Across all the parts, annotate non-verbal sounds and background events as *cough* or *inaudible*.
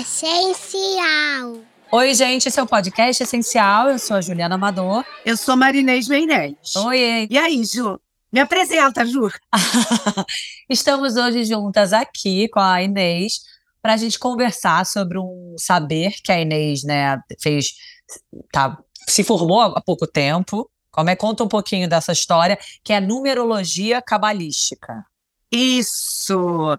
essencial. Oi, gente, esse é o podcast Essencial. Eu sou a Juliana Amador. Eu sou Marinês Meirelles. Oi. E aí, Ju? Me apresenta, Ju. *laughs* Estamos hoje juntas aqui com a Inês para a gente conversar sobre um saber que a Inês, né, fez, tá, se formou há pouco tempo. Como é? Conta um pouquinho dessa história, que é a numerologia cabalística. Isso.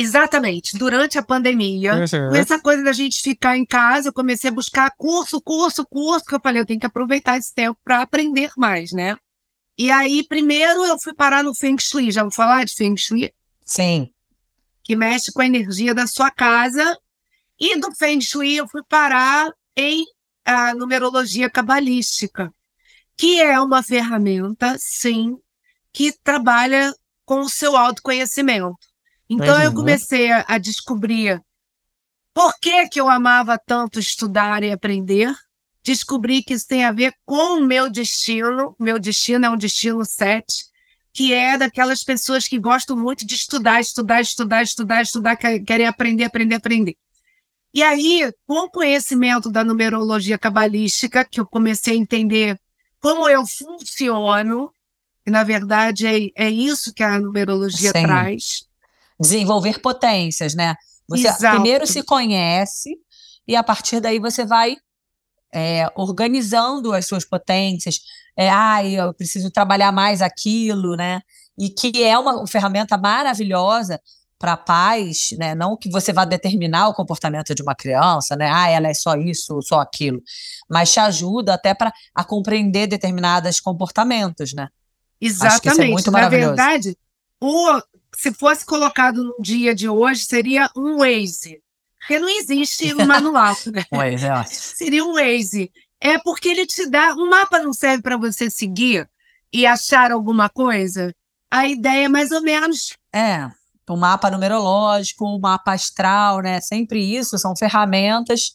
Exatamente. Durante a pandemia, uhum. com essa coisa da gente ficar em casa, eu comecei a buscar curso, curso, curso, que eu falei, eu tenho que aproveitar esse tempo para aprender mais, né? E aí, primeiro, eu fui parar no Feng Shui. Já vou falar de Feng Shui? Sim. Que mexe com a energia da sua casa. E do Feng Shui, eu fui parar em a numerologia cabalística, que é uma ferramenta, sim, que trabalha com o seu autoconhecimento. Então eu comecei a, a descobrir por que, que eu amava tanto estudar e aprender. Descobri que isso tem a ver com o meu destino. Meu destino é um destino 7, que é daquelas pessoas que gostam muito de estudar, estudar, estudar, estudar, estudar, querem aprender, aprender, aprender. E aí, com o conhecimento da numerologia cabalística, que eu comecei a entender como eu funciono, e na verdade é, é isso que a numerologia Sim. traz desenvolver potências, né? Você Exato. primeiro se conhece e a partir daí você vai é, organizando as suas potências. É, ah, eu preciso trabalhar mais aquilo, né? E que é uma ferramenta maravilhosa para pais, né? Não que você vá determinar o comportamento de uma criança, né? Ah, ela é só isso, só aquilo, mas te ajuda até para a compreender determinados comportamentos, né? Exatamente. Acho que é muito Na verdade, o, se fosse colocado no dia de hoje, seria um Waze. Porque não existe um *laughs* manual, né? Waze, é Seria um Waze. É porque ele te dá. Um mapa não serve para você seguir e achar alguma coisa. A ideia é mais ou menos. É. O mapa numerológico, o mapa astral, né? Sempre isso, são ferramentas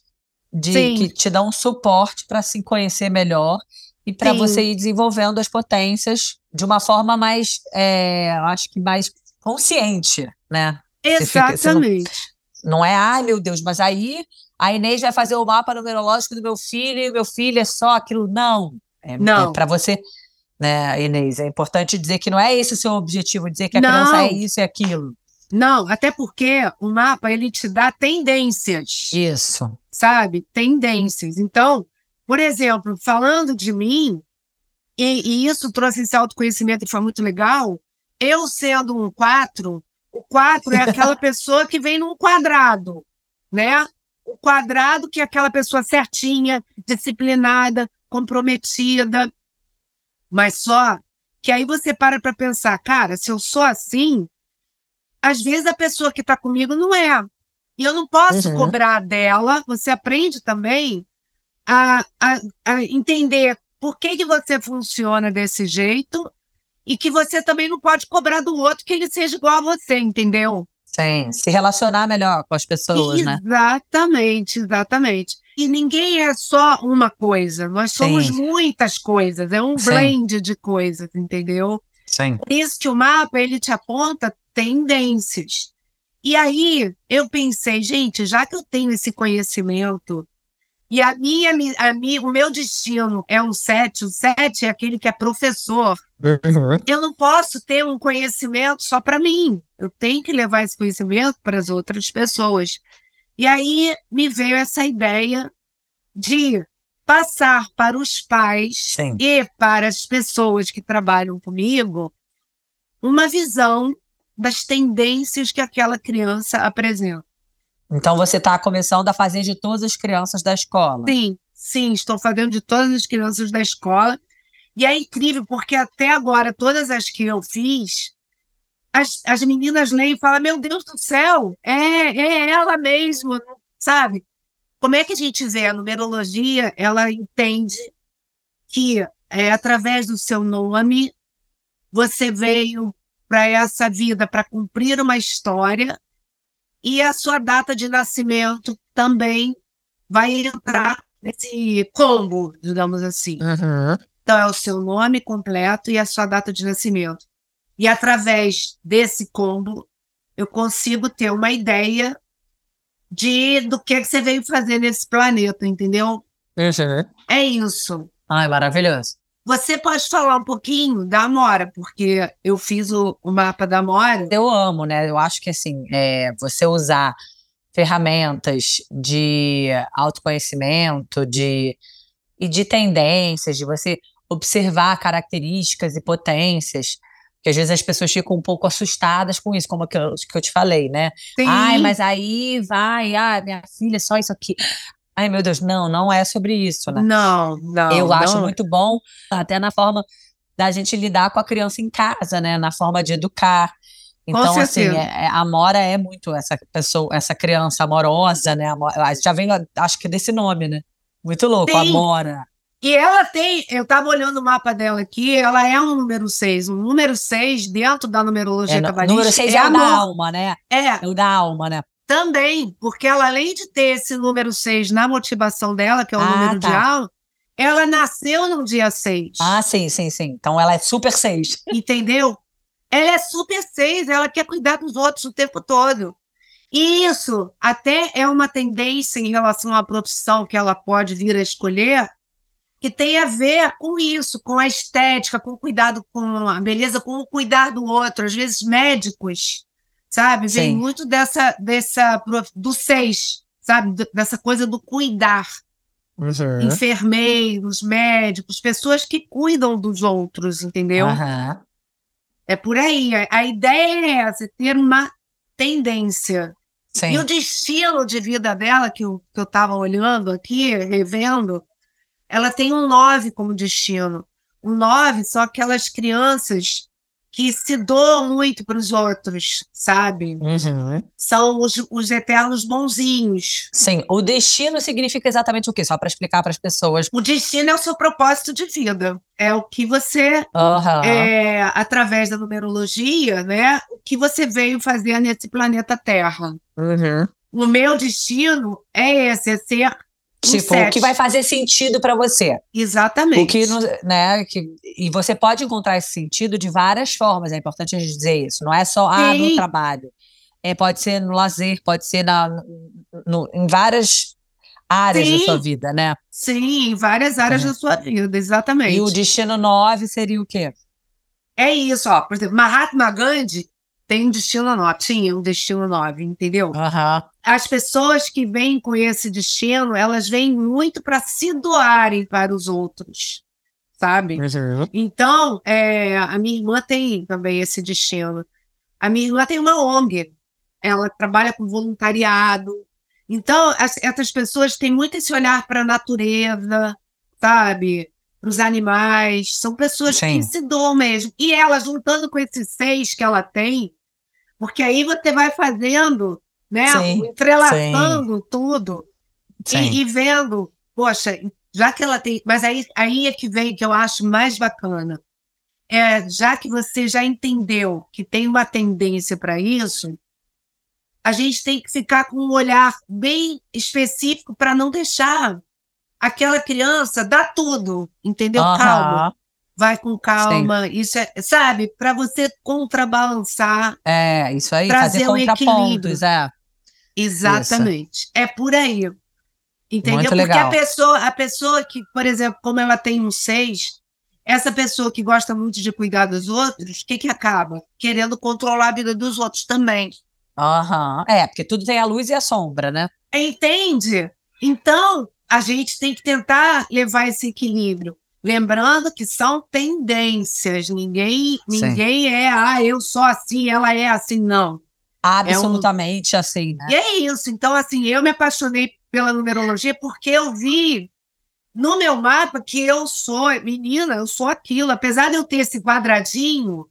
de, que te dão suporte para se conhecer melhor e para você ir desenvolvendo as potências de uma forma mais, é, acho que mais consciente, né? Exatamente. não, não, é, ai meu Deus, mas aí a Inês vai fazer o mapa numerológico do meu filho e meu filho é só aquilo. Não. É, não. É para você, né, Inês? É importante dizer que não é esse o seu objetivo, dizer que a não. criança é isso e aquilo. Não, até porque o mapa ele te dá tendências. Isso. Sabe? Tendências. Então, por exemplo, falando de mim, e, e isso trouxe esse autoconhecimento e foi muito legal, eu sendo um quatro, o quatro é aquela *laughs* pessoa que vem num quadrado, né? O quadrado que é aquela pessoa certinha, disciplinada, comprometida. Mas só que aí você para para pensar, cara, se eu sou assim, às vezes a pessoa que está comigo não é. E eu não posso uhum. cobrar dela. Você aprende também a, a, a entender por que, que você funciona desse jeito e que você também não pode cobrar do outro que ele seja igual a você, entendeu? Sim, se relacionar melhor com as pessoas, exatamente, né? Exatamente, exatamente. E ninguém é só uma coisa, nós somos Sim. muitas coisas, é um Sim. blend de coisas, entendeu? Sim. Por isso que o mapa, ele te aponta tendências. E aí, eu pensei, gente, já que eu tenho esse conhecimento, e a minha, a minha, o meu destino é um sete, o sete é aquele que é professor, Uhum. Eu não posso ter um conhecimento só para mim. Eu tenho que levar esse conhecimento para as outras pessoas. E aí me veio essa ideia de passar para os pais Sim. e para as pessoas que trabalham comigo uma visão das tendências que aquela criança apresenta. Então você está começando a fazer de todas as crianças da escola? Sim, sim, estou fazendo de todas as crianças da escola e é incrível, porque até agora, todas as que eu fiz, as, as meninas leem e falam: Meu Deus do céu, é, é ela mesmo, sabe? Como é que a gente vê? A numerologia, ela entende que é através do seu nome, você veio para essa vida para cumprir uma história e a sua data de nascimento também vai entrar nesse combo, digamos assim. Uhum. Então, é o seu nome completo e a sua data de nascimento. E através desse combo, eu consigo ter uma ideia de do que, você veio fazer nesse planeta, entendeu? Uhum. É isso. Ai, maravilhoso. Você pode falar um pouquinho da Amora, porque eu fiz o, o mapa da Amora. Eu amo, né? Eu acho que assim, é, você usar ferramentas de autoconhecimento, de e de tendências, de você observar características e potências, que às vezes as pessoas ficam um pouco assustadas com isso, como que eu, que eu te falei, né? Sim. Ai, mas aí vai, ah, minha filha, só isso aqui. Ai, meu Deus, não, não é sobre isso, né? Não, não. Eu não. acho muito bom, até na forma da gente lidar com a criança em casa, né? Na forma de educar. Então, assim, é, é, a Mora é muito essa pessoa, essa criança amorosa, né? Já vem, acho que desse nome, né? Muito louco, Sim. Amora. E ela tem, eu estava olhando o mapa dela aqui, ela é um número 6. Um número 6, dentro da numerologia é, cabalística. Número 6 é, é o da alma, né? É. É o da alma, né? Também, porque ela, além de ter esse número 6 na motivação dela, que é o ah, número tá. de alma, ela nasceu no dia 6. Ah, sim, sim, sim. Então ela é super 6. *laughs* Entendeu? Ela é super 6, ela quer cuidar dos outros o tempo todo. E isso até é uma tendência em relação à profissão que ela pode vir a escolher, que tem a ver com isso, com a estética, com o cuidado com a beleza, com o cuidar do outro. Às vezes, médicos, sabe, Sim. vem muito dessa, dessa do seis, sabe, dessa coisa do cuidar. Uhum. Enfermeiros, médicos, pessoas que cuidam dos outros, entendeu? Uhum. É por aí. A, a ideia é essa, ter uma tendência. Sim. E o destino de vida dela, que eu estava olhando aqui, revendo, ela tem um nove como destino. Um nove são aquelas crianças que se doam muito para os outros, sabe? Uhum. São os, os eternos bonzinhos. Sim, o destino significa exatamente o quê? Só para explicar para as pessoas. O destino é o seu propósito de vida. É o que você, uhum. é, através da numerologia, né? O que você veio fazer nesse planeta Terra. Uhum. O meu destino é esse, é ser Tipo, o que vai fazer sentido para você. Exatamente. O que, né, que, e você pode encontrar esse sentido de várias formas, é importante a gente dizer isso. Não é só ah, no trabalho. É, pode ser no lazer, pode ser na, no, em várias áreas Sim. da sua vida, né? Sim, em várias áreas da sua vida, exatamente. E o destino 9 seria o quê? É isso, ó. Por exemplo, Mahatma Gandhi tem um destino 9, tinha um destino 9, entendeu? Uhum. As pessoas que vêm com esse destino, elas vêm muito para se doarem para os outros, sabe? Uhum. Então, é, a minha irmã tem também esse destino. A minha irmã tem uma ONG, ela trabalha com voluntariado. Então, as, essas pessoas têm muito esse olhar para a natureza, sabe? Para os animais. São pessoas Sim. que se doam mesmo. E ela, juntando com esses seis que ela tem, porque aí você vai fazendo, né? Sim, entrelaçando sim. tudo e, e, vendo, poxa, já que ela tem. Mas aí, aí é que vem que eu acho mais bacana. É, já que você já entendeu que tem uma tendência para isso, a gente tem que ficar com um olhar bem específico para não deixar aquela criança dar tudo, entendeu? Uhum. Calma vai com calma. Sim. Isso é, sabe, para você contrabalançar. É, isso aí, fazer um contrapontos, é. Exatamente. Isso. É por aí. Entendeu? Muito Porque legal. a pessoa, a pessoa que, por exemplo, como ela tem um seis, essa pessoa que gosta muito de cuidar dos outros, o que que acaba? Querendo controlar a vida dos outros também. Aham. É, porque tudo tem a luz e a sombra, né? Entende? Então, a gente tem que tentar levar esse equilíbrio. Lembrando que são tendências, ninguém, ninguém é, ah, eu sou assim, ela é assim, não. Absolutamente é um... assim, né? E é isso. Então, assim, eu me apaixonei pela numerologia porque eu vi no meu mapa que eu sou, menina, eu sou aquilo. Apesar de eu ter esse quadradinho,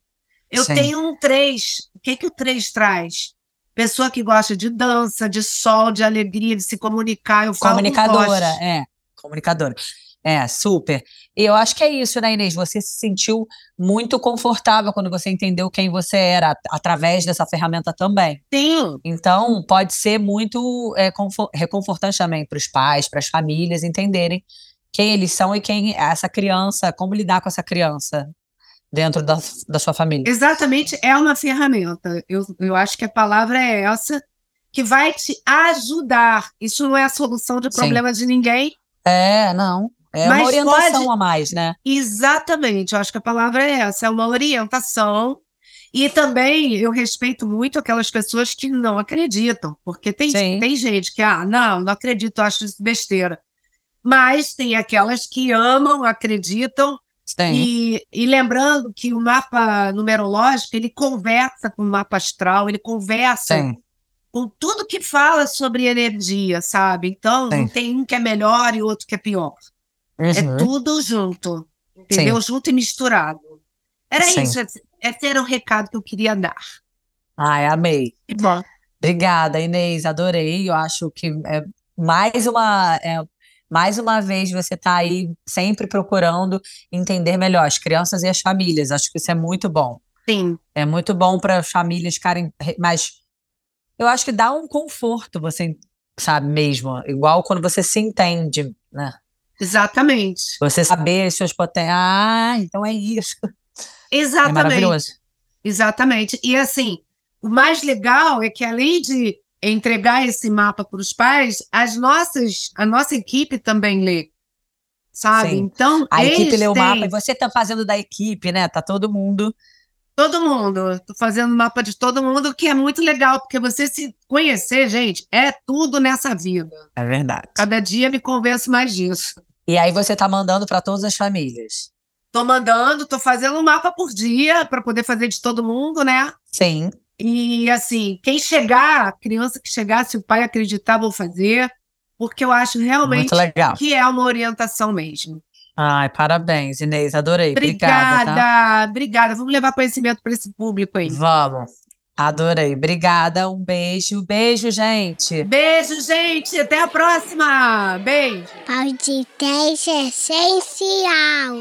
eu Sim. tenho um três. O que, que o três traz? Pessoa que gosta de dança, de sol, de alegria, de se comunicar. Eu falo Comunicadora, é. Comunicadora. É, super. E eu acho que é isso, né, Inês? Você se sentiu muito confortável quando você entendeu quem você era, através dessa ferramenta também. Sim. Então, pode ser muito é, reconfortante também para os pais, para as famílias entenderem quem eles são e quem é essa criança, como lidar com essa criança dentro da, da sua família. Exatamente, é uma ferramenta. Eu, eu acho que a palavra é essa. que vai te ajudar. Isso não é a solução de problema de ninguém. É, não. É Mas uma orientação pode... a mais, né? Exatamente. Eu acho que a palavra é essa, é uma orientação. E também eu respeito muito aquelas pessoas que não acreditam, porque tem, tem gente que, ah, não, não acredito, acho isso besteira. Mas tem aquelas que amam, acreditam. E, e lembrando que o mapa numerológico, ele conversa com o mapa astral, ele conversa Sim com tudo que fala sobre energia, sabe? Então, Sim. não tem um que é melhor e outro que é pior. É uhum. É tudo junto, entendeu? Sim. Junto e misturado. Era Sim. isso, esse era o recado que eu queria dar. Ai, amei. Que bom. Obrigada, Inês, adorei. Eu acho que é mais uma é, mais uma vez você está aí sempre procurando entender melhor as crianças e as famílias. Acho que isso é muito bom. Sim. É muito bom para as famílias ficarem mais eu acho que dá um conforto, você sabe mesmo, igual quando você se entende, né? Exatamente. Você saber as suas potências. Ah, então é isso. Exatamente. É maravilhoso. Exatamente. E assim, o mais legal é que além de entregar esse mapa para os pais, as nossas, a nossa equipe também lê. Sabe? Sim. Então, a equipe lê o têm... mapa e você está fazendo da equipe, né? Tá todo mundo Todo mundo. Tô fazendo mapa de todo mundo, que é muito legal, porque você se conhecer, gente, é tudo nessa vida. É verdade. Cada dia me convenço mais disso. E aí você tá mandando para todas as famílias? Tô mandando, tô fazendo um mapa por dia para poder fazer de todo mundo, né? Sim. E assim, quem chegar, criança que chegar, se o pai acreditar, vou fazer, porque eu acho realmente que é uma orientação mesmo. Ai, parabéns, Inês, adorei. Obrigada, obrigada. Tá? obrigada. Vamos levar conhecimento para esse público aí. Vamos. Adorei. Obrigada. Um beijo. Beijo, gente. Beijo, gente. Até a próxima. Beijo. Podcast essencial.